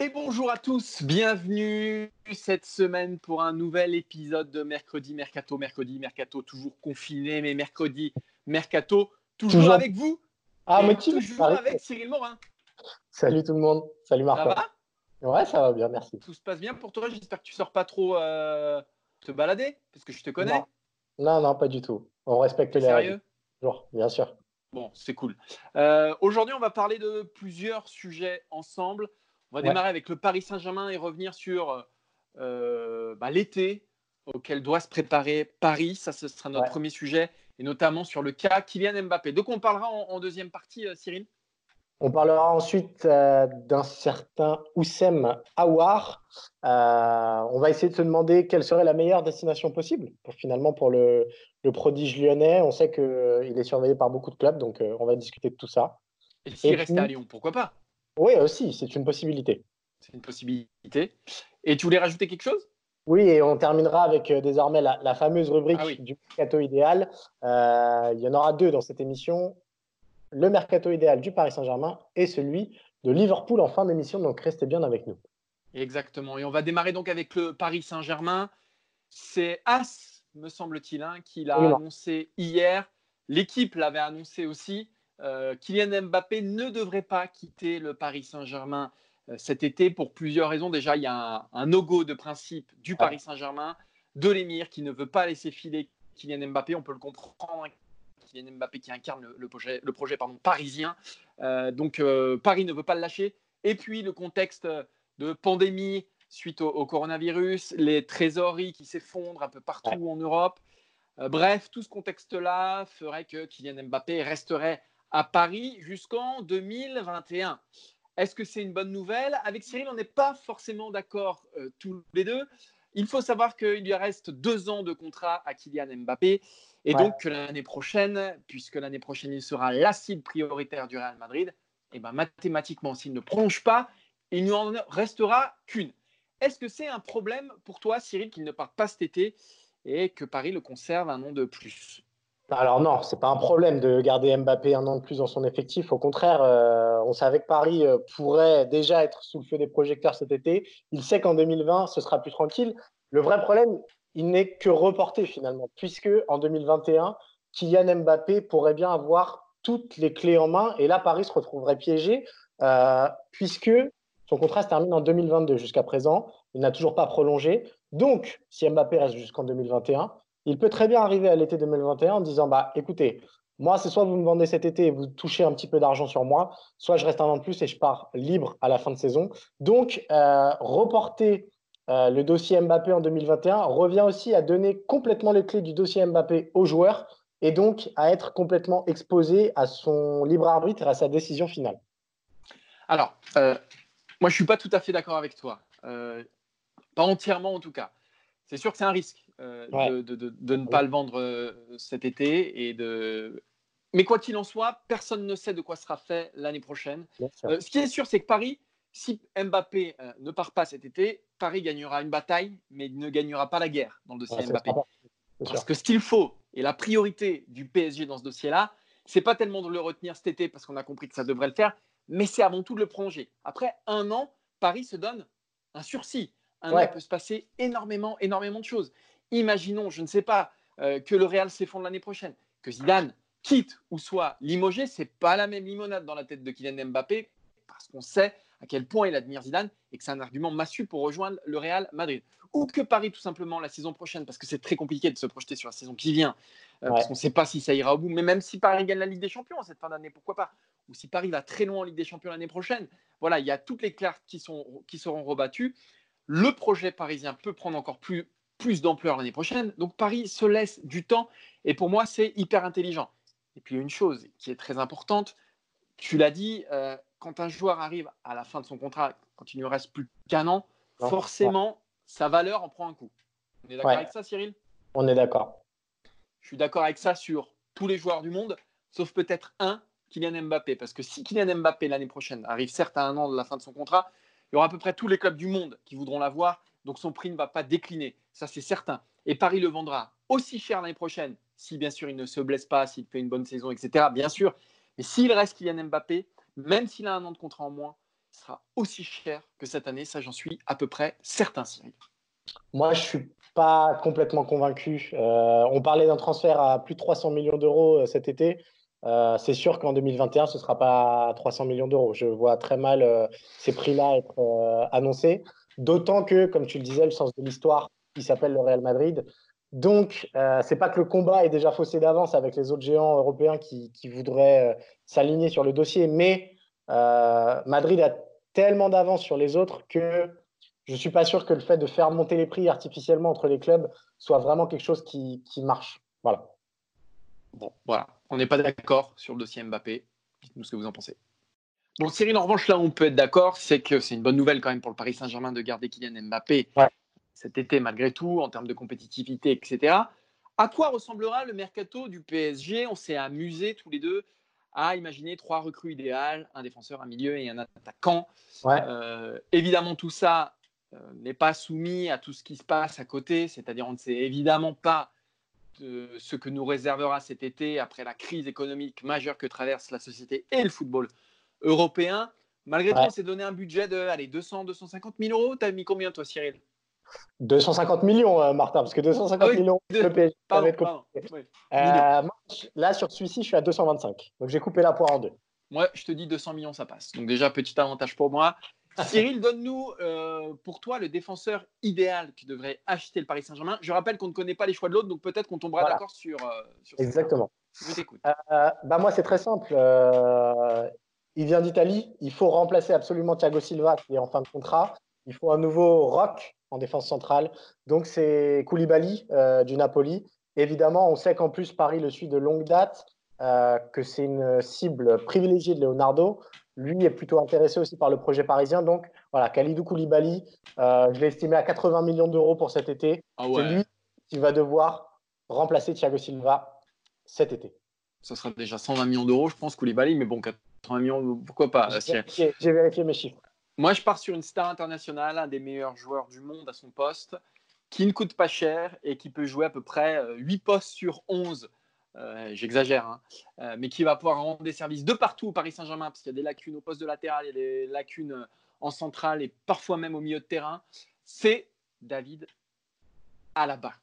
Et bonjour à tous. Bienvenue cette semaine pour un nouvel épisode de Mercredi Mercato. Mercredi Mercato, toujours confiné, mais mercredi Mercato, toujours, Toujours. avec vous. Ah, et motive, toujours avec Cyril Morin. Salut tout le monde. Salut Ça Marco. va? Ouais, ça va bien, merci. Tout se passe bien pour toi? J'espère que tu sors pas trop euh, te balader, parce que je te connais. Non. Non, non, pas du tout. On respecte les sérieux? règles. Toujours, bien sûr. Bon, c'est cool. Euh, Aujourd'hui, on va parler de plusieurs sujets ensemble. On va Ouais. démarrer avec le Paris Saint-Germain et revenir sur euh, bah, l'été auquel doit se préparer Paris. Ça, ce sera notre Ouais. premier sujet, et notamment sur le cas Kylian Mbappé. Donc, on parlera en, en deuxième partie, euh, Cyril. On parlera ensuite euh, d'un certain Oussem Aouar. Euh, on va essayer de se demander quelle serait la meilleure destination possible pour finalement pour le, le prodige lyonnais. On sait qu'il est surveillé par beaucoup de clubs, donc on va discuter de tout ça. Et s'il restait à Lyon, pourquoi pas? Oui, aussi, c'est une possibilité. C'est une possibilité. Et tu voulais rajouter quelque chose? Oui, et on terminera avec euh, désormais la, la fameuse rubrique Ah oui. du mercato idéal. Euh, il y en aura deux dans cette émission. Le mercato idéal du Paris Saint-Germain et celui de Liverpool en fin d'émission. Donc restez bien avec nous. Exactement. Et on va démarrer donc avec le Paris Saint-Germain. C'est As, me semble-t-il, hein, qui l'a Oui, annoncé hier. L'équipe l'avait annoncé aussi. Euh, Kylian Mbappé ne devrait pas quitter le Paris Saint-Germain euh, cet été pour plusieurs raisons. Déjà, il y a un, un no-go de principe du Paris Saint-Germain, de l'émir qui ne veut pas laisser filer Kylian Mbappé. On peut le comprendre. Kylian Mbappé qui incarne le, le projet, le projet pardon, parisien. Euh, donc, Paris ne veut pas le lâcher. Et puis, le contexte de pandémie suite au, au coronavirus, les trésoreries qui s'effondrent un peu partout en Europe. Bref, tout ce contexte-là ferait que Kylian Mbappé resterait à Paris jusqu'en 2021. Est-ce que c'est une bonne nouvelle? Avec Cyril, on n'est pas forcément d'accord euh, tous les deux. Il faut savoir qu'il lui reste deux ans de contrat à Kylian Mbappé et Ouais. donc que l'année prochaine, puisque l'année prochaine il sera la cible prioritaire du Real Madrid, et ben mathématiquement, s'il ne prolonge pas, il n'y en restera qu'une. Est-ce que c'est un problème pour toi, Cyril, qu'il ne parte pas cet été et que Paris le conserve un an de plus? Alors non, c'est pas un problème de garder Mbappé un an de plus dans son effectif. Au contraire, euh, on savait que Paris euh, pourrait déjà être sous le feu des projecteurs cet été. Il sait qu'en 2020, ce sera plus tranquille. Le vrai problème, il n'est que reporté finalement, puisque en 2021, Kylian Mbappé pourrait bien avoir toutes les clés en main, et là, Paris se retrouverait piégé, euh, puisque son contrat se termine en 2022 jusqu'à présent. Il n'a toujours pas prolongé. Donc, si Mbappé reste jusqu'en 2021, il peut très bien arriver à l'été 2021 en disant bah écoutez, moi c'est soit vous me vendez cet été et vous touchez un petit peu d'argent sur moi, soit je reste un an de plus et je pars libre à la fin de saison. Donc euh, reporter euh, le dossier Mbappé en 2021 revient aussi à donner complètement les clés du dossier Mbappé aux joueurs et donc à être complètement exposé à son libre arbitre et à sa décision finale. Alors, euh, moi, je suis pas tout à fait d'accord avec toi. Pas entièrement, en tout cas. C'est sûr que c'est un risque euh, Ouais. de, de- de- de ne pas le vendre euh, cet été. Et de... Mais quoi qu'il en soit, personne ne sait de quoi sera fait l'année prochaine. Euh, ce qui est sûr, c'est que Paris, si Mbappé euh, ne part pas cet été, Paris gagnera une bataille, mais il ne gagnera pas la guerre dans le dossier Ouais, Mbappé. Parce sûr. que ce qu'il faut, et la priorité du PSG dans ce dossier-là, c'est pas tellement de le retenir cet été parce qu'on a compris que ça devrait le faire, mais c'est avant tout de le prolonger. Après un an, Paris se donne un sursis. Un an, il peut se passer énormément, énormément de choses. Imaginons, je ne sais pas, euh, que le Real s'effondre l'année prochaine, que Zidane quitte ou soit limogé, c'est pas la même limonade dans la tête de Kylian Mbappé parce qu'on sait à quel point il admire Zidane et que c'est un argument massu pour rejoindre le Real Madrid. Ou que Paris, tout simplement, la saison prochaine, parce que c'est très compliqué de se projeter sur la saison qui vient, euh, parce qu'on ne sait pas si ça ira au bout. Mais même si Paris gagne la Ligue des Champions cette fin d'année, pourquoi pas Ou si Paris va très loin en Ligue des Champions l'année prochaine, voilà, il y a toutes les cartes qui, sont, qui seront rebattues. Le projet parisien peut prendre encore plus, plus d'ampleur l'année prochaine. Donc Paris se laisse du temps et pour moi, c'est hyper intelligent. Et puis une chose qui est très importante, tu l'as dit, euh, quand un joueur arrive à la fin de son contrat, quand il ne reste plus qu'un an, forcément, sa valeur en prend un coup. On est d'accord avec ça, Cyril? On est d'accord. Je suis d'accord avec ça sur tous les joueurs du monde, sauf peut-être un, Kylian Mbappé. Parce que si Kylian Mbappé l'année prochaine arrive certes à un an de la fin de son contrat, il y aura à peu près tous les clubs du monde qui voudront l'avoir, donc son prix ne va pas décliner. Ça, c'est certain. Et Paris le vendra aussi cher l'année prochaine, si bien sûr il ne se blesse pas, s'il fait une bonne saison, etc. Bien sûr. Mais s'il reste Kylian Mbappé, même s'il a un an de contrat en moins, il sera aussi cher que cette année. Ça, j'en suis à peu près certain, Cyril. Moi, je suis pas complètement convaincu. Euh, on parlait d'un transfert à plus de 300 millions d'euros euh, cet été. Euh, c'est sûr qu'en 2021, ce ne sera pas 300 millions d'euros. Je vois très mal ces prix-là être annoncés. D'autant que, comme tu le disais, le sens de l'histoire, il s'appelle le Real Madrid. Donc, ce n'est pas que le combat est déjà faussé d'avance avec les autres géants européens qui, qui voudraient s'aligner sur le dossier, mais Madrid a tellement d'avance sur les autres que je ne suis pas sûr que le fait de faire monter les prix artificiellement entre les clubs soit vraiment quelque chose qui, marche. Voilà. Bon, voilà. On n'est pas d'accord sur le dossier Mbappé. Dites-nous ce que vous en pensez. Bon, Cyril, en revanche, là on peut être d'accord, c'est que c'est une bonne nouvelle quand même pour le Paris Saint-Germain de garder Kylian Mbappé cet été, malgré tout, en termes de compétitivité, etc. À quoi ressemblera le mercato du PSG On s'est amusé tous les deux à imaginer trois recrues idéales, un défenseur, un milieu et un attaquant. Euh, évidemment, tout ça euh, n'est pas soumis à tout ce qui se passe à côté, c'est-à-dire on ne sait évidemment pas de ce que nous réservera cet été après la crise économique majeure que traverse la société et le football européen. Malgré tout, on s'est donné un budget de allez, 200, 250 000 euros. Tu as mis combien, toi, Cyril? 250 millions, euh, Martin, parce que 250 ah millions, le PSG, euh, là, sur celui-ci, je suis à 225. Donc, j'ai coupé la poire en deux. Moi, je te dis 200 millions, ça passe. Donc, déjà, petit avantage pour moi. Cyril, donne-nous euh, pour toi le défenseur idéal qui devrait acheter le Paris Saint-Germain. Je rappelle qu'on ne connaît pas les choix de l'autre, donc peut-être qu'on tombera d'accord sur, euh, Exactement. Je t'écoute. Bah moi, c'est très simple. Il vient d'Italie. Il faut remplacer absolument Thiago Silva qui est en fin de contrat. Il faut un nouveau rock en défense centrale. Donc, c'est Koulibaly du Napoli. Évidemment, on sait qu'en plus, Paris le suit de longue date, que c'est une cible privilégiée de Leonardo lui est plutôt intéressé aussi par le projet parisien. Donc voilà, Khalidou Koulibaly, euh, je l'ai estimé à 80 millions d'euros pour cet été. Ah c'est lui qui va devoir remplacer Thiago Silva cet été. Ça sera déjà 120 millions d'euros, je pense, Koulibaly, mais bon, 80 millions, pourquoi pas J'ai vérifié, mes chiffres. Moi, je pars sur une star internationale, un des meilleurs joueurs du monde à son poste, qui ne coûte pas cher et qui peut jouer à peu près 8 euh, postes sur 11 euh, j'exagère, hein. euh, mais qui va pouvoir rendre des services de partout au Paris Saint-Germain, parce qu'il y a des lacunes au poste de latéral, il y a des lacunes euh, en centrale et parfois même au milieu de terrain, c'est David Alaba.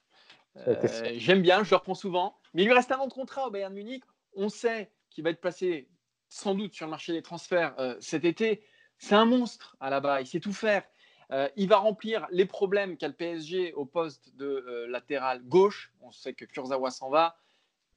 J'aime bien, je le reprends souvent, mais il lui reste un an de contrat au Bayern Munich. On sait qu'il va être placé sans doute sur le marché des transferts cet été. C'est un monstre Alaba, il sait tout faire. il va remplir les problèmes qu'a le PSG au poste de latéral gauche. On sait que Kurzawa s'en va.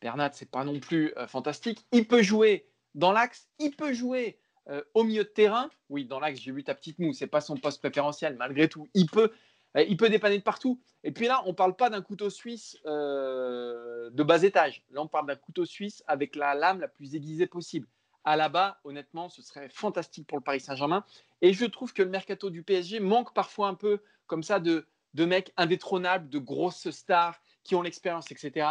Bernat, c'est pas non plus euh, fantastique. Il peut jouer dans l'axe, il peut jouer euh, au milieu de terrain. Oui, dans l'axe, j'ai vu ta petite moue, c'est pas son poste préférentiel, malgré tout. Il peut, euh, il peut dépanner de partout. Et puis là, on parle pas d'un couteau suisse de bas étage. Là, on parle d'un couteau suisse avec la lame la plus aiguisée possible. À la bas, honnêtement, ce serait fantastique pour le Paris Saint-Germain. Et je trouve que le mercato du PSG manque parfois un peu comme ça de, de mecs indétrônables, de grosses stars qui ont l'expérience, etc.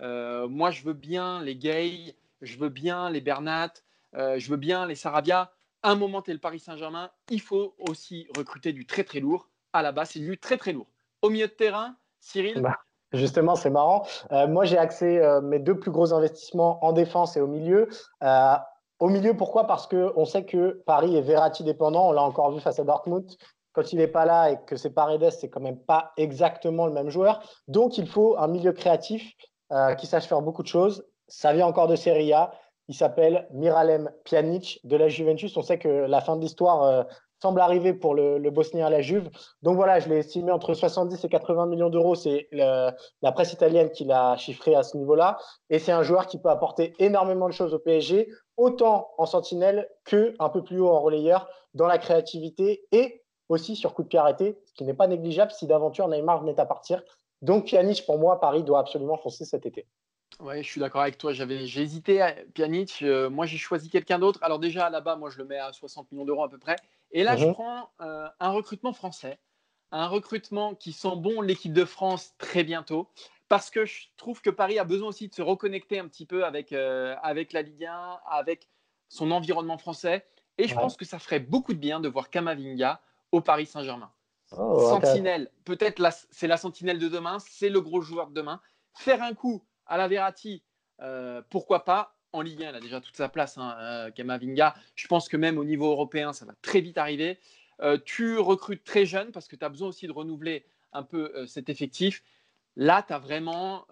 Euh, moi, je veux bien les Gay, je veux bien les Bernat, euh, je veux bien les Sarabia. un moment, tu le Paris Saint-Germain, il faut aussi recruter du très très lourd. À la base, c'est du très très lourd. Au milieu de terrain, Cyril bah, Justement, c'est marrant. Euh, moi, j'ai axé mes deux plus gros investissements en défense et au milieu. Au milieu, pourquoi? Parce qu'on sait que Paris est Verratti dépendant. On l'a encore vu face à Dortmund quand il n'est pas là et que c'est Paredes, c'est quand même pas exactement le même joueur. Donc, il faut un milieu créatif euh, qui sache faire beaucoup de choses. Ça vient encore de Serie A. Il s'appelle Miralem Pjanic de la Juventus. On sait que la fin de l'histoire euh, semble arriver pour le, Bosnien à la Juve. Donc voilà, je l'ai estimé entre 70 et 80 millions d'euros. C'est la presse italienne qui l'a chiffré à ce niveau-là. Et c'est un joueur qui peut apporter énormément de choses au PSG, autant en sentinelle que un peu plus haut en relayeur, dans la créativité et aussi sur coup de pied arrêté, ce qui n'est pas négligeable si d'aventure Neymar venait à partir. Donc Pjanic, pour moi, Paris doit absolument foncer cet été. Ouais, je suis d'accord avec toi. J'avais, j'ai hésité à Pjanic. Euh, moi, j'ai choisi quelqu'un d'autre. Alors déjà là-bas, moi, je le mets à 60 millions d'euros à peu près. Et là, je Mhm. prends euh, un recrutement français, un recrutement qui sent bon l'équipe de France très bientôt, parce que je trouve que Paris a besoin aussi de se reconnecter un petit peu avec euh, avec la Ligue 1, avec son environnement français. Et je Ouais. pense que ça ferait beaucoup de bien de voir Kamavinga au Paris Saint-Germain. Oh. Sentinelle, peut-être c'est la sentinelle de demain, c'est le gros joueur de demain. Faire un coup à la Verratti, euh, pourquoi pas En Ligue 1, il a déjà toute sa place, hein, euh, Kamavinga. Je pense que même au niveau européen, ça va très vite arriver. Euh, tu recrutes très jeune parce que tu as besoin aussi de renouveler un peu euh, cet effectif. Là, tu as vraiment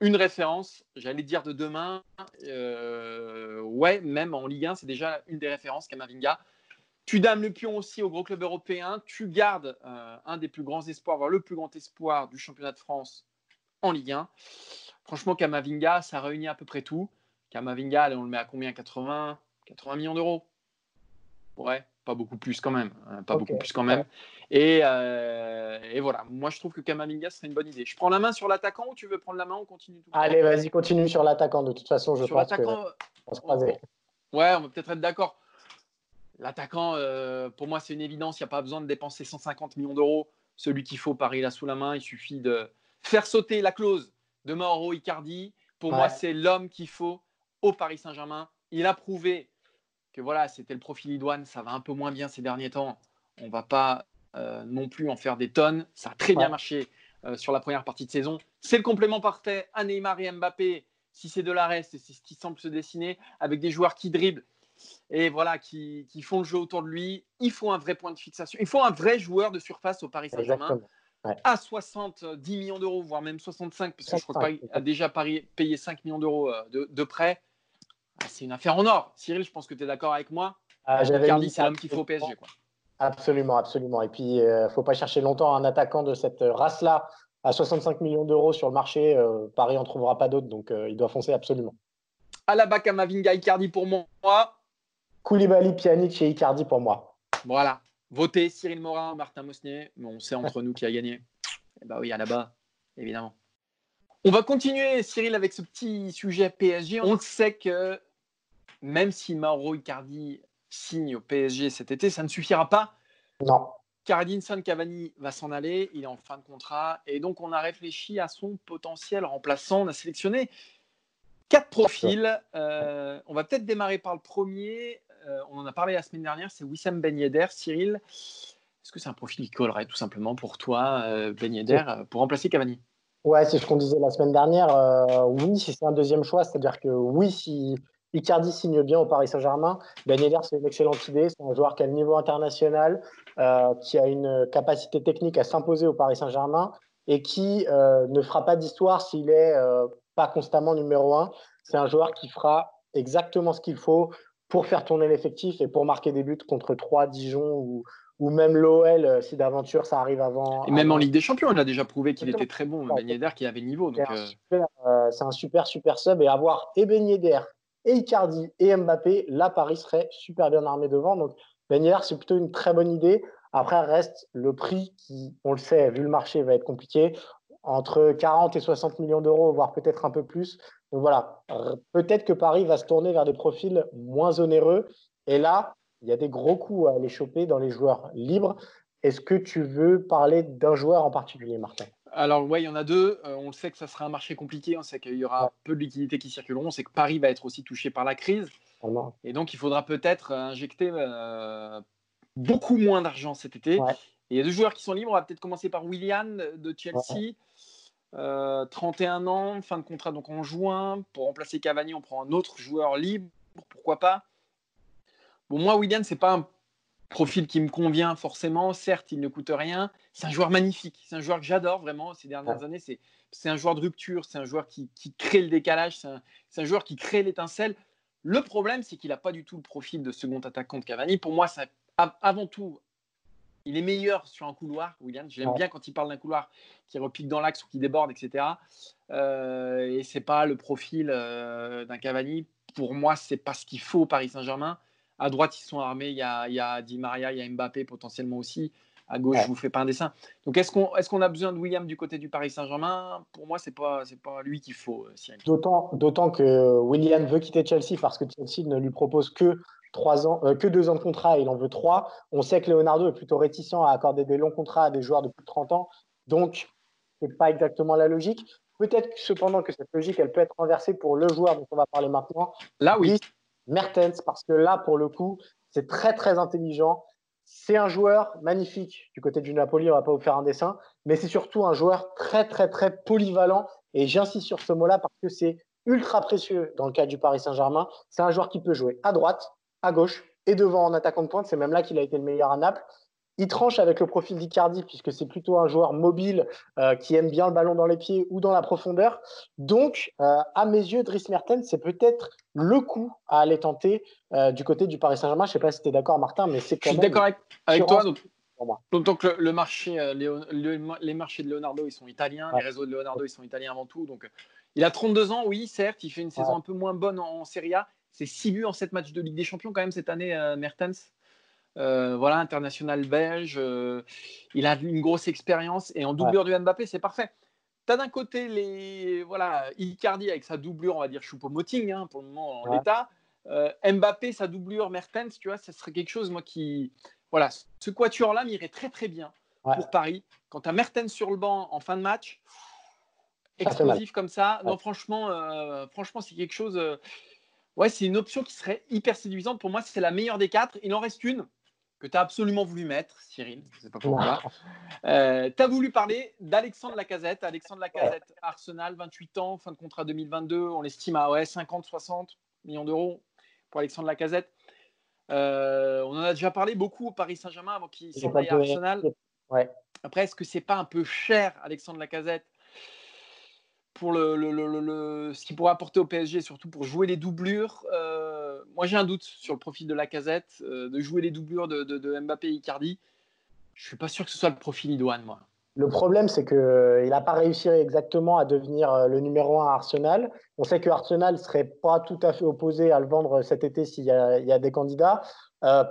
une référence, j'allais dire de demain. Ouais, même en Ligue 1, c'est déjà une des références, Kamavinga. Tu dames le pion aussi au gros club européen. Tu gardes un des plus grands espoirs, voire le plus grand espoir du championnat de France en Ligue 1. Franchement, Kamavinga, ça réunit à peu près tout. Kamavinga, allez, on le met à combien? 80, 80 millions d'euros Ouais, pas beaucoup plus quand même. hein, pas beaucoup plus quand même. Et, euh, et voilà, moi je trouve que Kamavinga serait une bonne idée. Je prends la main sur l'attaquant ou tu veux prendre la main? On continue tout Allez, vas-y, continue sur l'attaquant. De toute façon, je Sur pense que on se croiser. Ouais, on va peut-être être d'accord. L'attaquant, euh, pour moi, c'est une évidence. Il n'y a pas besoin de dépenser 150 millions d'euros. Celui qu'il faut, Paris l'a sous la main. Il suffit de faire sauter la clause de Mauro Icardi. Pour moi, c'est l'homme qu'il faut au Paris Saint-Germain. Il a prouvé que voilà, c'était le profil idoine. Ça va un peu moins bien ces derniers temps. On va pas euh, non plus en faire des tonnes. Ça a très bien marché euh, sur la première partie de saison. C'est le complément parfait à Neymar et Mbappé. Si c'est de la reste, c'est ce qui semble se dessiner avec des joueurs qui dribblent et voilà, qui, qui font le jeu autour de lui. Il faut un vrai point de fixation. Il faut un vrai joueur de surface au Paris Saint-Germain à 70 millions d'euros, voire même 65, parce que je crois que 65, Paris a déjà payé 5 millions d'euros euh, de, de prêt. Ah, c'est une affaire en or. Cyril, je pense que tu es d'accord avec moi. Ah, mis c'est l'homme qu'il faut au PSG. Quoi. Absolument, absolument. Et puis, il ne faut pas chercher longtemps un attaquant de cette race-là à 65 millions d'euros sur le marché. euh, Paris en trouvera pas d'autres, donc euh, il doit foncer absolument. Alaba, Kamavinga, Icardi pour moi. Koulibaly, Pjanic et Icardi pour moi. Voilà. Votez Cyril Morin, Martin Mosnier. On sait entre nous qui a gagné. Eh bah oui, Alaba, évidemment. On va continuer, Cyril, avec ce petit sujet PSG. On sait que même si Mauro Icardi signe au PSG cet été, ça ne suffira pas. Non. car Edinson Cavani va s'en aller, il est en fin de contrat, et donc on a réfléchi à son potentiel remplaçant. On a sélectionné quatre profils. Euh, on va peut-être démarrer par le premier. Euh, on en a parlé la semaine dernière, c'est Wissam Ben Yedder. Cyril, est-ce que c'est un profil qui collerait tout simplement pour toi, euh, Ben Yedder, pour remplacer Cavani? Ouais, c'est ce qu'on disait la semaine dernière. oui, si c'est un deuxième choix, c'est-à-dire que oui, si Icardi signe bien au Paris Saint-Germain, Ben Yedder, c'est une excellente idée. C'est un joueur qui a le niveau international, euh, qui a une capacité technique à s'imposer au Paris Saint-Germain et qui euh, ne fera pas d'histoire s'il est euh, pas constamment numéro un. C'est un joueur qui fera exactement ce qu'il faut pour faire tourner l'effectif et pour marquer des buts contre 3 Dijon ou, ou même l'OL si d'aventure ça arrive avant. Et même avant- en Ligue des Champions, il a déjà prouvé qu'il était très bon. Ben Yedder, qui avait le niveau. C'est un, super, un super, super sub. Et avoir et Ben Yedder, et Icardi, et Mbappé, là, Paris serait super bien armé devant. Donc, Ben c'est plutôt une très bonne idée. Après, reste le prix qui, on le sait, vu le marché, va être compliqué. Entre 40 et 60 millions d'euros, voire peut-être un peu plus. Donc voilà, peut-être que Paris va se tourner vers des profils moins onéreux. Et là, il y a des gros coups à aller choper dans les joueurs libres. Est-ce que tu veux parler d'un joueur en particulier, Martin? Alors, ouais, il y en a deux. Euh, on le sait que ça sera un marché compliqué. On sait qu'il y aura Ouais. peu de liquidités qui circuleront. On sait que Paris va être aussi touché par la crise. Vraiment Et donc, il faudra peut-être euh, injecter euh, beaucoup moins d'argent cet été. Ouais. Et il y a deux joueurs qui sont libres. On va peut-être commencer par Willian de Chelsea. Euh, 31 ans, fin de contrat donc en juin. Pour remplacer Cavani, on prend un autre joueur libre. Pourquoi pas? Bon, moi, Willian, c'est pas un profil qui me convient forcément. Certes, il ne coûte rien. C'est un joueur magnifique. C'est un joueur que j'adore vraiment ces dernières Ouais. années. C'est, c'est un joueur de rupture. C'est un joueur qui, qui crée le décalage. C'est un, c'est un joueur qui crée l'étincelle. Le problème, c'est qu'il n'a pas du tout le profil de second attaquant de Cavani. Pour moi, ça, avant tout, il est meilleur sur un couloir, William. J'aime Ouais. bien quand il parle d'un couloir qui repique dans l'axe ou qui déborde, etc. Euh, et c'est pas le profil euh, d'un Cavani. Pour moi, c'est pas ce qu'il faut au Paris Saint-Germain. À droite, ils sont armés. Il y a, il y a Di Maria, il y a Mbappé potentiellement aussi. À gauche, je je vous fais pas un dessin. Donc, est-ce qu'on est qu'on a besoin de William du côté du Paris Saint-Germain? Pour moi, c'est pas c'est pas lui qu'il faut. D'autant d'autant que William veut quitter Chelsea parce que Chelsea ne lui propose que trois ans, que deux ans de contrat et il en veut trois. On sait que Leonardo est plutôt réticent à accorder des longs contrats à des joueurs de plus de 30 ans. Donc, c'est pas exactement la logique. Peut-être cependant que cette logique, elle peut être renversée pour le joueur dont on va parler maintenant. Là, oui. Mertens, parce que là, pour le coup, c'est très, très intelligent. C'est un joueur magnifique du côté du Napoli, on va pas vous faire un dessin, mais c'est surtout un joueur très, très, très polyvalent. Et j'insiste sur ce mot-là parce que c'est ultra précieux dans le cas du Paris Saint-Germain. C'est un joueur qui peut jouer à droite, à gauche et devant en attaquant de pointe. C'est même là qu'il a été le meilleur à Naples. Il tranche avec le profil d'Icardi, puisque c'est plutôt un joueur mobile euh, qui aime bien le ballon dans les pieds ou dans la profondeur. Donc, euh, à mes yeux, Dries Mertens, c'est peut-être le coup à aller tenter euh, du côté du Paris Saint-Germain. Je ne sais pas si tu es d'accord, Martin, mais c'est quand Je suis d'accord avec, toi. Donc, le, marché, les marchés de Leonardo, ils sont italiens. Les réseaux de Leonardo, ils sont italiens avant tout. Donc, il a 32 ans, oui, certes. Il fait une saison un peu moins bonne en, Serie A. C'est 6 buts en 7 matchs de Ligue des Champions, quand même, cette année, Mertens. Euh, voilà, international belge. Euh, il a une grosse expérience et en doublure du Mbappé, c'est parfait. Tu as d'un côté les voilà Icardi avec sa doublure, on va dire Choupo-Moting hein, pour le moment en l'état. Euh, Mbappé, sa doublure Mertens, tu vois, ça serait quelque chose moi qui voilà, ce quatuor-là m'irait très très bien pour Paris. Quand tu as Mertens sur le banc en fin de match, explosif comme ça, non franchement, franchement c'est quelque chose. ouais, c'est une option qui serait hyper séduisante. Pour moi, c'est la meilleure des quatre. Il en reste une que tu as absolument voulu mettre, Cyril, je sais pas pourquoi. Euh, tu as voulu parler d'Alexandre Lacazette. Alexandre Lacazette, Arsenal, 28 ans, fin de contrat 2022, on l'estime à ouais, 50-60 millions d'euros pour Alexandre Lacazette. Euh, on en a déjà parlé beaucoup au Paris Saint-Germain avant qu'il s'en aille à Arsenal. Ouais. Après, est-ce que c'est pas un peu cher, Alexandre Lacazette pour le, le, le, ce qu'il pourrait apporter au PSG, surtout pour jouer les doublures. Euh, moi, j'ai un doute sur le profil de la casette, euh, de jouer les doublures de, Mbappé et Icardi. Je suis pas sûr que ce soit le profil idoine, moi. Le problème, c'est qu'il euh, n'a pas réussi exactement à devenir le numéro un à Arsenal. On sait que Arsenal serait pas tout à fait opposé à le vendre cet été s'il y, a des candidats.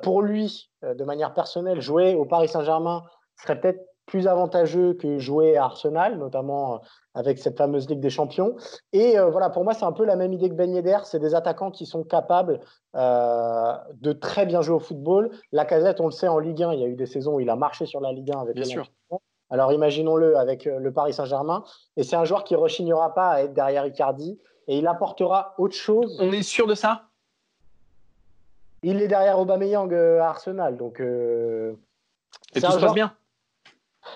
pour lui, de manière personnelle, jouer au Paris Saint-Germain serait peut-être plus avantageux que jouer à Arsenal, notamment euh, avec cette fameuse Ligue des Champions. Et euh, voilà, pour moi, c'est un peu la même idée que Ben Yedder. C'est des attaquants qui sont capables euh, de très bien jouer au football. La casette, on le sait, en Ligue 1, il y a eu des saisons où il a marché sur la Ligue 1 avec bien sûr. Alors imaginons-le avec le Paris Saint-Germain. Et c'est un joueur qui rechignera pas à être derrière Icardi. Et il apportera autre chose. On est sûr de ça? Il est derrière Aubameyang à Arsenal. Donc, et tout se passe bien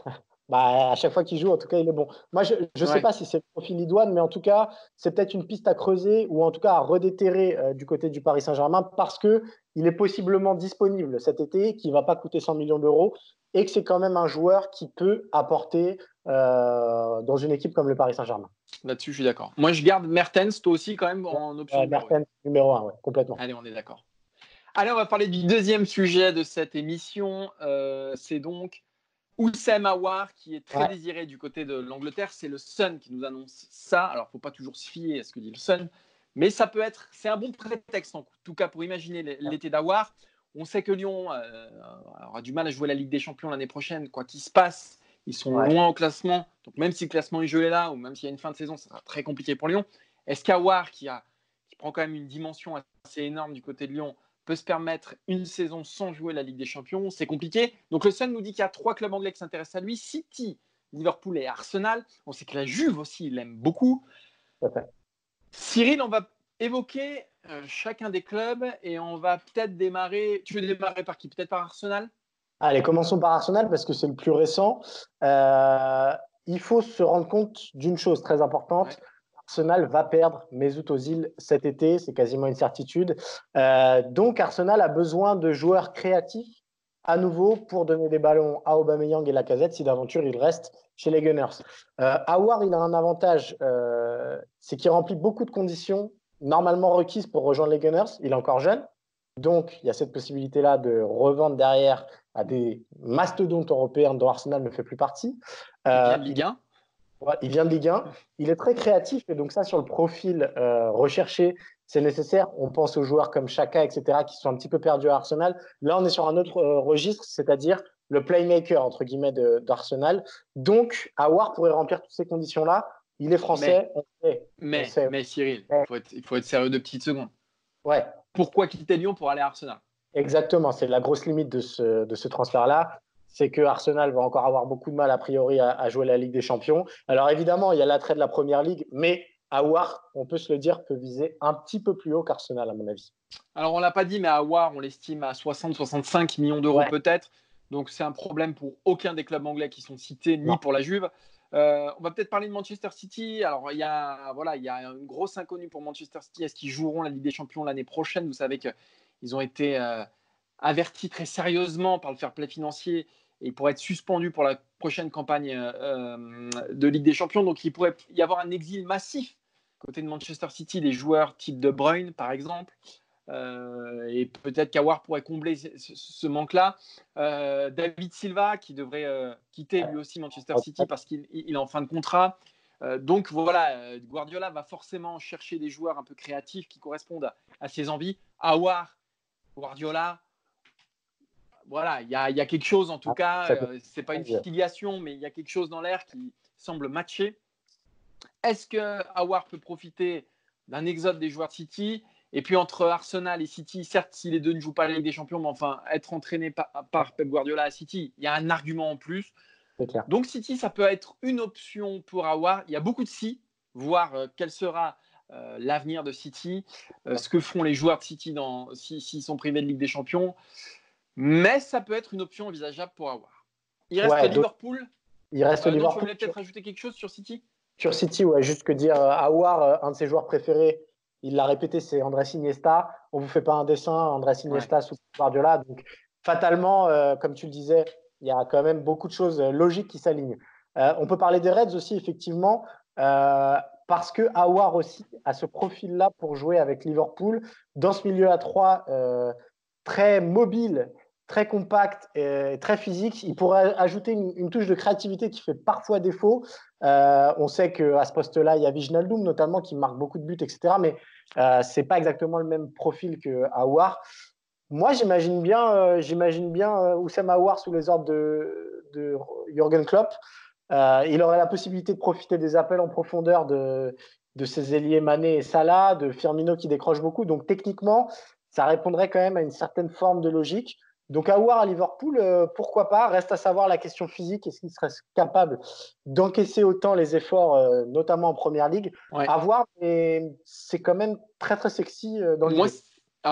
bah, à chaque fois qu'il joue, en tout cas, il est bon. Moi, je ne sais pas si c'est le profil idoine, mais en tout cas, c'est peut-être une piste à creuser ou en tout cas à redéterrer euh, du côté du Paris Saint-Germain parce que il est possiblement disponible cet été, qui ne va pas coûter 100 millions d'euros et que c'est quand même un joueur qui peut apporter euh, dans une équipe comme le Paris Saint-Germain. Là-dessus, je suis d'accord. Moi, je garde Mertens, toi aussi, quand même, en option. Euh, Mertens, numéro 1, ouais, complètement. Allez, on est d'accord. Allez, on va parler du deuxième sujet de cette émission. c'est donc Oussem Aouar, qui est très désiré du côté de l'Angleterre, c'est le Sun qui nous annonce ça. Alors, il ne faut pas toujours se fier à ce que dit le Sun, mais ça peut être, c'est un bon prétexte en tout cas pour imaginer l'été d'Aouar. On sait que Lyon euh, aura du mal à jouer la Ligue des Champions l'année prochaine, quoi qu'il se passe. Ils sont loin au classement, donc même si le classement est gelé là, ou même s'il y a une fin de saison, ça sera très compliqué pour Lyon. Est-ce qu'Aouar, qui, qui prend quand même une dimension assez énorme du côté de Lyon, peut se permettre une saison sans jouer la Ligue des Champions, c'est compliqué. Donc le Sun nous dit qu'il y a trois clubs anglais qui s'intéressent à lui, City, Liverpool et Arsenal. On sait que la Juve aussi, il l'aime beaucoup. Cyril, on va évoquer euh, chacun des clubs et on va peut-être démarrer. Tu veux démarrer par qui? Peut-être par Arsenal? Allez, commençons par Arsenal parce que c'est le plus récent. Euh, il faut se rendre compte d'une chose très importante. Arsenal va perdre Mesut Ozil cet été, c'est quasiment une certitude. Euh, donc Arsenal a besoin de joueurs créatifs à nouveau pour donner des ballons à Aubameyang et Lacazette si d'aventure il reste chez les Gunners. Euh, Awar, il a un avantage, euh, c'est qu'il remplit beaucoup de conditions normalement requises pour rejoindre les Gunners. Il est encore jeune, donc il y a cette possibilité-là de revendre derrière à des mastodontes européens dont Arsenal ne fait plus partie. Euh, Ligue 1 il vient de Ligue 1. Il est très créatif et donc ça, sur le profil euh, recherché, c'est nécessaire. On pense aux joueurs comme Chaka, etc., qui sont un petit peu perdus à Arsenal. Là, on est sur un autre euh, registre, c'est-à-dire le playmaker entre guillemets d'Arsenal. Donc, Awar pourrait remplir toutes ces conditions-là. Il est français. Mais, mais, Cyril, il faut être sérieux de petites secondes. Ouais. Pourquoi quitter Lyon pour aller à Arsenal? Exactement, c'est la grosse limite de ce, de ce transfert-là. C'est que Arsenal va encore avoir beaucoup de mal, a priori, à, jouer la Ligue des Champions. Alors évidemment, il y a l'attrait de la Première Ligue, mais Awar, on peut se le dire, peut viser un petit peu plus haut qu'Arsenal, à mon avis. Alors, on ne l'a pas dit, mais Awar, on l'estime à 60-65 millions d'euros peut-être. Donc, c'est un problème pour aucun des clubs anglais qui sont cités, ni pour la Juve. Euh, on va peut-être parler de Manchester City. Alors, il y, a, voilà, il y a une grosse inconnue pour Manchester City. Est-ce qu'ils joueront la Ligue des Champions l'année prochaine? Vous savez qu'ils ont été euh, avertis très sérieusement par le fair play financier et ils pourraient être suspendus pour la prochaine campagne euh, de Ligue des Champions. Donc, il pourrait y avoir un exil massif côté de Manchester City, des joueurs type De Bruyne, par exemple. Euh, et peut-être qu'Awar pourrait combler ce, manque-là. Euh, David Silva, qui devrait euh, quitter lui aussi Manchester City parce qu'il est en fin de contrat. donc voilà, Guardiola va forcément chercher des joueurs un peu créatifs qui correspondent à, ses envies. Awar, Guardiola, voilà, il y, a quelque chose en tout ah, cas. c'est pas une filiation, mais il y a quelque chose dans l'air qui semble matcher. Est-ce que Awar peut profiter d'un exode des joueurs de City? Et puis entre Arsenal et City, certes, si les deux ne jouent pas la Ligue des Champions, mais enfin, être entraîné par, Pep Guardiola à City, il y a un argument en plus. Donc City, ça peut être une option pour avoir. Il y a beaucoup de si, voir euh, quel sera euh, l'avenir de City, euh, ce que feront les joueurs de City s'ils sont privés de Ligue des Champions. Mais ça peut être une option envisageable pour avoir. Il reste Liverpool. Il reste Liverpool. Tu voulais peut-être ajouter quelque chose sur City? Sur City, ouais, juste que dire, Awar, un de ses joueurs préférés, il l'a répété, c'est André Iniesta. On vous fait pas un dessin, André Iniesta sous Guardiola. Donc, fatalement, euh, comme tu le disais, il y a quand même beaucoup de choses euh, logiques qui s'alignent. Euh, on peut parler des Reds aussi, effectivement, parce que Awar aussi a ce profil-là pour jouer avec Liverpool dans ce milieu à trois très mobile très compact et très physique. Il pourrait ajouter une, touche de créativité qui fait parfois défaut. Euh, on sait qu'à ce poste-là, il y a Viginaldoum notamment qui marque beaucoup de buts, etc. Mais euh, c'est pas exactement le même profil que Aouar. Moi, j'imagine bien, euh, j'imagine bien euh, Oussem Aouar sous les ordres de, Jürgen Klopp. il aurait la possibilité de profiter des appels en profondeur de, de ses ailiers Mané et Salah, de Firmino qui décroche beaucoup. Donc techniquement, ça répondrait quand même à une certaine forme de logique. Donc à voir à Liverpool, euh, pourquoi pas? Reste à savoir la question physique. Est-ce qu'il serait capable d'encaisser autant les efforts, euh, notamment en première ligue? À voir, mais c'est quand même très très sexy euh, dans le moi,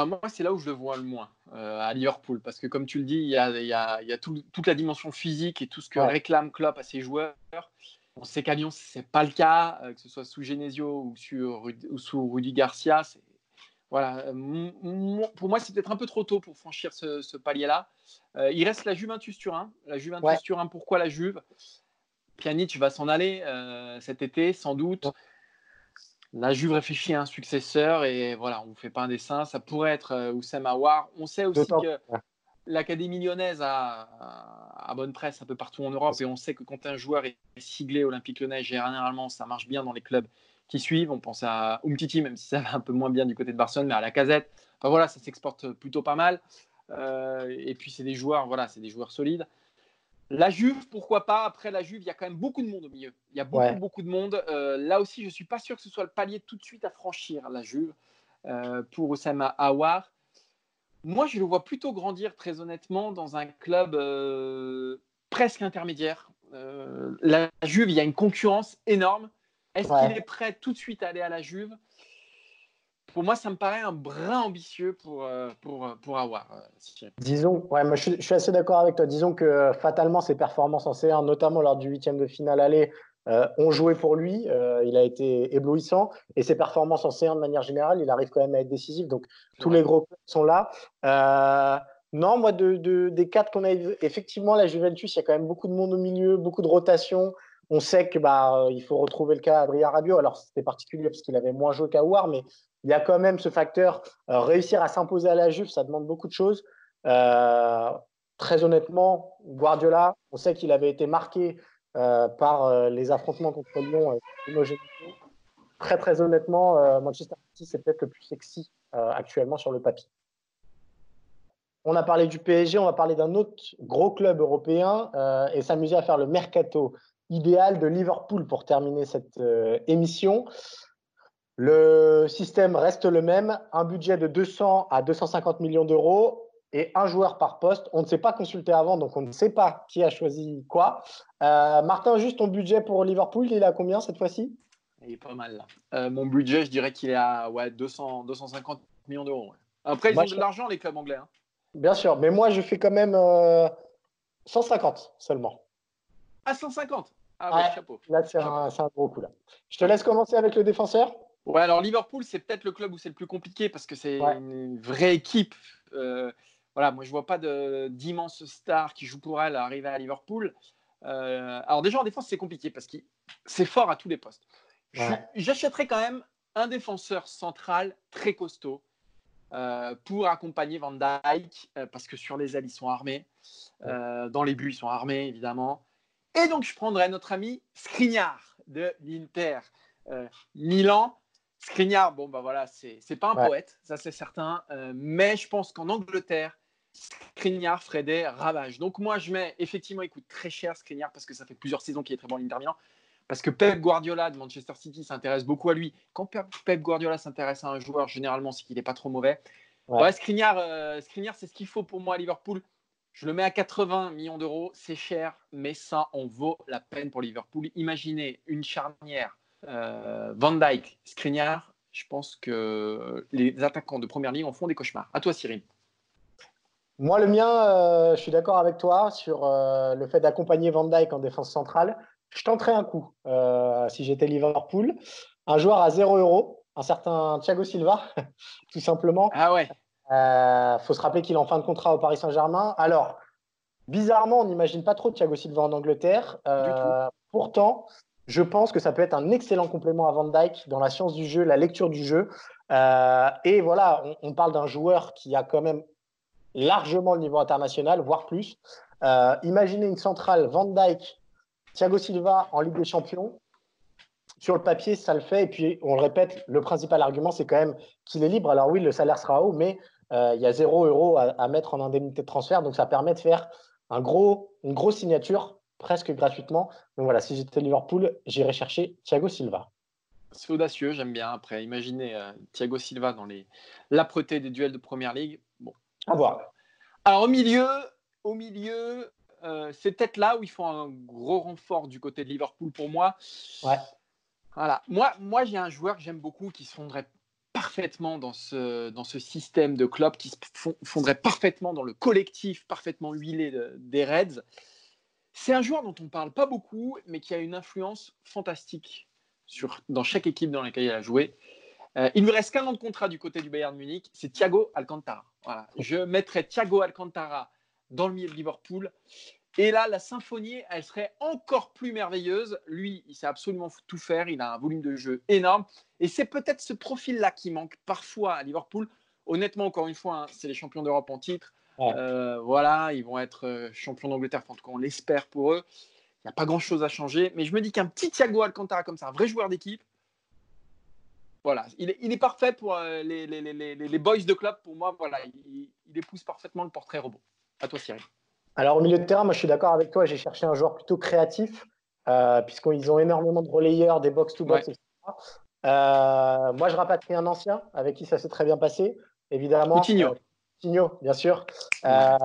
moi, c'est là où je le vois le moins à Liverpool, parce que comme tu le dis, il y a, toute la dimension physique et tout ce que réclame Klopp à ses joueurs. On sait qu'à Lyon, c'est pas le cas, que ce soit sous Genesio ou, sur, ou sous Rudy Garcia. C'est voilà, euh, pour moi, c'est peut-être un peu trop tôt pour franchir ce, palier-là. Euh, il reste la Juventus Turin. La Juventus Turin, pourquoi la Juve? Pjanic va s'en aller euh, cet été, sans doute. La Juve réfléchit à un successeur et voilà, on ne fait pas un dessin. Ça pourrait être Oussem Aouar. On sait aussi que l'Académie lyonnaise a, a, bonne presse un peu partout en Europe et on sait que quand un joueur est siglé Olympique lyonnais, généralement, ça marche bien dans les clubs qui suivent. On pense à Umtiti, même si ça va un peu moins bien du côté de Barcelone, mais à la casette. Enfin voilà, ça s'exporte plutôt pas mal. Euh, et puis c'est des joueurs, voilà, c'est des joueurs solides. La Juve, pourquoi pas? Après la Juve, il y a quand même beaucoup de monde au milieu. Il y a beaucoup, beaucoup de monde. Euh, là aussi, je ne suis pas sûr que ce soit le palier tout de suite à franchir, la Juve, euh, pour Osama Awar. Moi, je le vois plutôt grandir, très honnêtement, dans un club presque intermédiaire. la Juve, il y a une concurrence énorme. Est-ce qu'il est prêt tout de suite à aller à la Juve? Pour moi, ça me paraît un brin ambitieux pour, euh, pour, euh, pour avoir. Euh, Disons, ouais, moi, je, suis assez d'accord avec toi. Disons que fatalement, ses performances en C1, notamment lors du huitième de finale aller, ont joué pour lui. il a été éblouissant. Et ses performances en C1, de manière générale, il arrive quand même à être décisif. Donc, tous les gros sont là. non, moi, de, de, des quatre qu'on a effectivement, la Juventus, il y a quand même beaucoup de monde au milieu, beaucoup de rotation. On sait que bah, il faut retrouver le cas Adrien Rabiot. Alors, c'était particulier parce qu'il avait moins joué qu'à War, mais il y a quand même ce facteur. Euh, réussir à s'imposer à la Juve, ça demande beaucoup de choses. Euh, très honnêtement, Guardiola, on sait qu'il avait été marqué euh, par les affrontements contre Lyon Très, très honnêtement, Manchester City, c'est peut-être le plus sexy actuellement sur le papier. On a parlé du PSG, on va parler d'un autre gros club européen euh, et s'amuser à faire le mercato idéal de Liverpool pour terminer cette euh, émission. Le système reste le même, un budget de 200 à 250 millions d'euros et un joueur par poste. On ne s'est pas consulté avant, donc on ne sait pas qui a choisi quoi. Euh, Martin, juste ton budget pour Liverpool, il est à combien cette fois-ci? Il est pas mal là. Euh, mon budget, je dirais qu'il est à ouais, 200, 250 millions d'euros. Après, ils ont de l'argent, les clubs anglais. Hein. Bien sûr, mais moi, je fais quand même 150 euh, seulement. À 150 Ah ouais, chapeau. Là, c'est un, un, gros coup. Là. Je te laisse commencer avec le défenseur. Ouais, alors Liverpool, c'est peut-être le club où c'est le plus compliqué parce que c'est une vraie équipe. Euh, voilà, moi je vois pas d'immenses stars qui jouent pour elle à arriver à Liverpool. Euh, alors déjà en défense, c'est compliqué parce que c'est fort à tous les postes. J'achèterais quand même un défenseur central très costaud euh, pour accompagner Van Dyke parce que sur les ailes ils sont armés, dans les buts ils sont armés évidemment. Et donc je prendrais notre ami Skriniar de l'Inter Milan Skriniar, bon, bah voilà, c'est pas un poète, ça c'est certain, euh, mais je pense qu'en Angleterre, Skriniar ferait des ravages. Donc moi, je mets, effectivement, il coûte très cher Skriniar parce que ça fait plusieurs saisons qu'il est très bon en l'Inter parce que Pep Guardiola de Manchester City s'intéresse beaucoup à lui. Quand Pep Guardiola s'intéresse à un joueur, généralement, c'est qu'il n'est pas trop mauvais. Ouais, Skriniar, euh, c'est ce qu'il faut pour moi à Liverpool. Je le mets à 80 millions d'euros, c'est cher, mais ça en vaut la peine pour Liverpool. Imaginez une charnière euh, Van Dyke, Skriniar, je pense que les attaquants de première ligne en font des cauchemars. À toi, Cyril. Moi, le mien, euh, je suis d'accord avec toi sur euh, le fait d'accompagner Van Dyke en défense centrale. Je tenterais un coup si j'étais Liverpool. Un joueur à 0 euros, un certain Thiago Silva, tout simplement. Ah ouais. Il faut se rappeler qu'il est en fin de contrat au Paris Saint-Germain. Alors, bizarrement, on n'imagine pas trop Thiago Silva en Angleterre. pourtant, je pense que ça peut être un excellent complément à Van Dyke dans la science du jeu, la lecture du jeu. Euh, et voilà, on, parle d'un joueur qui a quand même largement le niveau international, voire plus. Euh, imaginez une centrale Van Dyke, Thiago Silva en Ligue des Champions. Sur le papier, ça le fait. Et puis, on le répète, le principal argument, c'est quand même qu'il est libre. Alors oui, le salaire sera haut, mais euh, il y a zéro euro à, à, mettre en indemnité de transfert. Donc, ça permet de faire un gros, une grosse signature presque gratuitement. Donc voilà, si j'étais Liverpool, j'irais chercher Thiago Silva. C'est audacieux, j'aime bien. Après, imaginez euh, Thiago Silva dans les l'âpreté des duels de première ligue. Bon, à voir. Alors au milieu, au milieu, euh, c'est peut-être là où il faut un gros renfort du côté de Liverpool pour moi. Ouais. Voilà. Moi, moi j'ai un joueur que j'aime beaucoup qui se fondrait parfaitement dans ce, dans ce système de club, qui se fondrait parfaitement dans le collectif parfaitement huilé des Reds. C'est un joueur dont on ne parle pas beaucoup, mais qui a une influence fantastique sur, dans chaque équipe dans laquelle il a joué. Euh, il ne lui reste qu'un an de contrat du côté du Bayern Munich, c'est Thiago Alcantara. Je mettrais Thiago Alcantara dans le milieu de Liverpool. Et là, la symphonie, elle serait encore plus merveilleuse. Lui, il sait absolument tout faire. Il a un volume de jeu énorme. Et c'est peut-être ce profil-là qui manque parfois à Liverpool. Honnêtement, encore une fois, hein, c'est les champions d'Europe en titre. Euh, voilà, ils vont être euh, champions d'Angleterre, en tout cas on l'espère pour eux. Il n'y a pas grand-chose à changer, mais je me dis qu'un petit Thiago Alcantara comme ça, un vrai joueur d'équipe, voilà, il est, il est, parfait pour euh, les, les, les, les, boys de club. Pour moi, voilà, il, il, épouse parfaitement le portrait robot. À toi, Cyril. Alors, au milieu de terrain, moi, je suis d'accord avec toi. J'ai cherché un joueur plutôt créatif, puisqu'ils ont énormément de relayeurs, des box-to-box, etc. moi, je rapatrie un ancien avec qui ça s'est très bien passé. Évidemment, Coutinho bien sûr. Euh,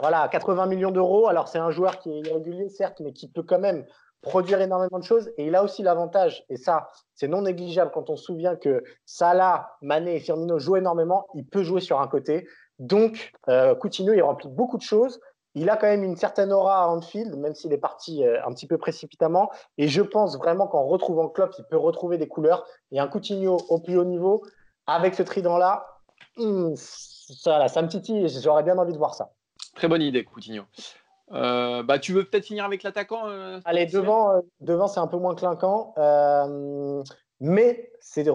voilà, 80 millions d'euros. Alors, c'est un joueur qui est irrégulier, certes, mais qui peut quand même produire énormément de choses. Et il a aussi l'avantage, et ça, c'est non négligeable quand on se souvient que Salah, Mané et Firmino jouent énormément, il peut jouer sur un côté. Donc, euh, Coutinho, il remplit beaucoup de choses. Il a quand même une certaine aura à Anfield, même s'il est parti euh, un petit peu précipitamment. Et je pense vraiment qu'en retrouvant Klopp, il peut retrouver des couleurs. Et un Coutinho au plus haut niveau, avec ce trident-là, hmm, ça, ça me titille j'aurais bien envie de voir ça. Très bonne idée, Coutinho. Euh, bah, tu veux peut-être finir avec l'attaquant euh, Allez, devant, euh, devant c'est un peu moins clinquant, mais c'est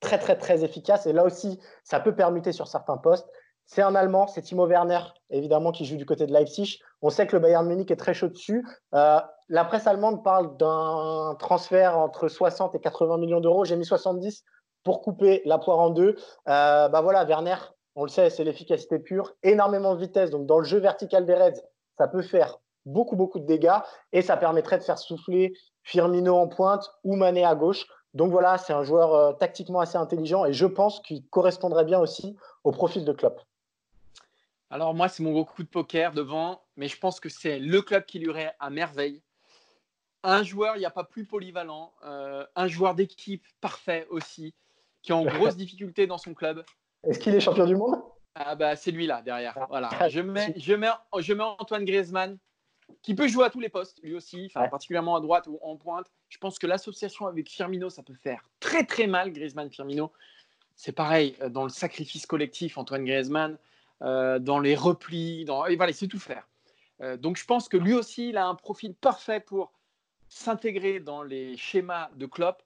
très, très, très efficace. Et là aussi, ça peut permuter sur certains postes. C'est un Allemand, c'est Timo Werner, évidemment, qui joue du côté de Leipzig. On sait que le Bayern Munich est très chaud dessus. la presse allemande parle d'un transfert entre 60 et 80 millions d'euros. J'ai mis 70 pour couper la poire en deux. bah voilà, Werner, on le sait, c'est l'efficacité pure, énormément de vitesse. Donc, dans le jeu vertical des Reds, ça peut faire beaucoup, beaucoup de dégâts et ça permettrait de faire souffler Firmino en pointe ou Mané à gauche. Donc voilà, c'est un joueur euh, tactiquement assez intelligent et je pense qu'il correspondrait bien aussi au profil de Klopp. Alors moi, c'est mon gros coup de poker devant, mais je pense que c'est le club qui lui irait à merveille. Un joueur, il n'y a pas plus polyvalent, euh, un joueur d'équipe parfait aussi, qui est en grosse difficulté dans son club. Est-ce qu'il est champion du monde? Ah bah c'est lui là derrière. Ah, voilà. Je mets, je mets, je mets Antoine Griezmann qui peut jouer à tous les postes, lui aussi, particulièrement à droite ou en pointe. Je pense que l'association avec Firmino, ça peut faire très très mal, Griezmann-Firmino. C'est pareil, euh, dans le sacrifice collectif, Antoine Griezmann, euh, dans les replis, dans... Et voilà, tout faire. Euh, donc je pense que lui aussi, il a un profil parfait pour s'intégrer dans les schémas de Klopp.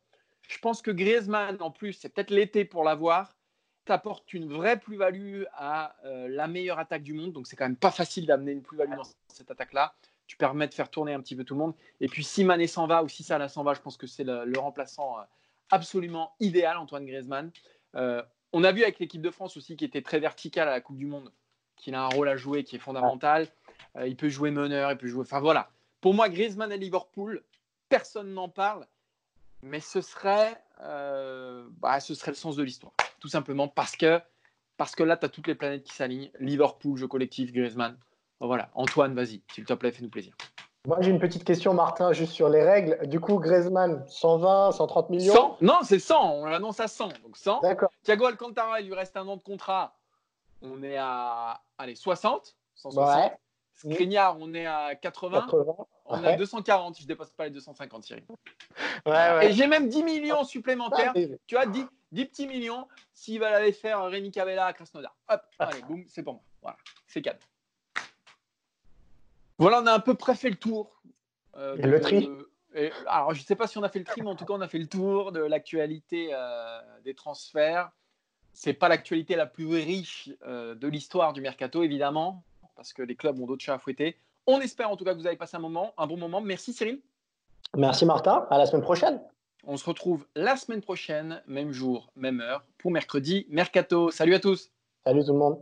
Je pense que Griezmann, en plus, c'est peut-être l'été pour l'avoir, t'apporte une vraie plus-value à la meilleure attaque du monde. Donc c'est quand même pas facile d'amener une plus-value dans cette attaque-là tu permets de faire tourner un petit peu tout le monde. Et puis si Mané s'en va ou si Salah s'en va, je pense que c'est le, remplaçant euh, absolument idéal, Antoine Griezmann. Euh, on a vu avec l'équipe de France aussi qui était très verticale à la Coupe du Monde, qu'il a un rôle à jouer qui est fondamental. Euh, il peut jouer meneur, il peut jouer. Enfin voilà. Pour moi, Griezmann à Liverpool, personne n'en parle, mais ce serait, bah, ce serait le sens de l'histoire, tout simplement parce que parce que là, tu as toutes les planètes qui s'alignent. Liverpool, jeu collectif, Griezmann. Voilà, Antoine, vas-y, s'il te plaît, fais-nous plaisir. Moi, j'ai une petite question, Martin, juste sur les règles. Du coup, Griezmann, 120, 130 millions 100 Non, c'est 100. On l'annonce à 100. Donc 100. D'accord. Thiago Alcantara, il lui reste un an de contrat. On est à allez, 60. 160. Ouais. Skriniar, on est à 80. On est à 240. Je dépasse pas les 250, Thierry. Ouais, ouais. Et j'ai même 10 millions supplémentaires. Tu as 10, 10 petits millions s'il va aller faire Rémi Cavella à Krasnodar. Hop, allez, boum, c'est pour moi. Voilà, c'est cadre. Voilà, on a à peu près fait le tour. Euh, le tri Alors, je ne sais pas si on a fait le tri, mais en tout cas, on a fait le tour de l'actualité euh, des transferts. Ce n'est pas l'actualité la plus riche euh, de l'histoire du mercato, évidemment, parce que les clubs ont d'autres chats à fouetter. On espère en tout cas que vous avez passé un, moment, un bon moment. Merci Cyril. Merci Martin. À la semaine prochaine. On se retrouve la semaine prochaine, même jour, même heure, pour mercredi Mercato. Salut à tous. Salut tout le monde.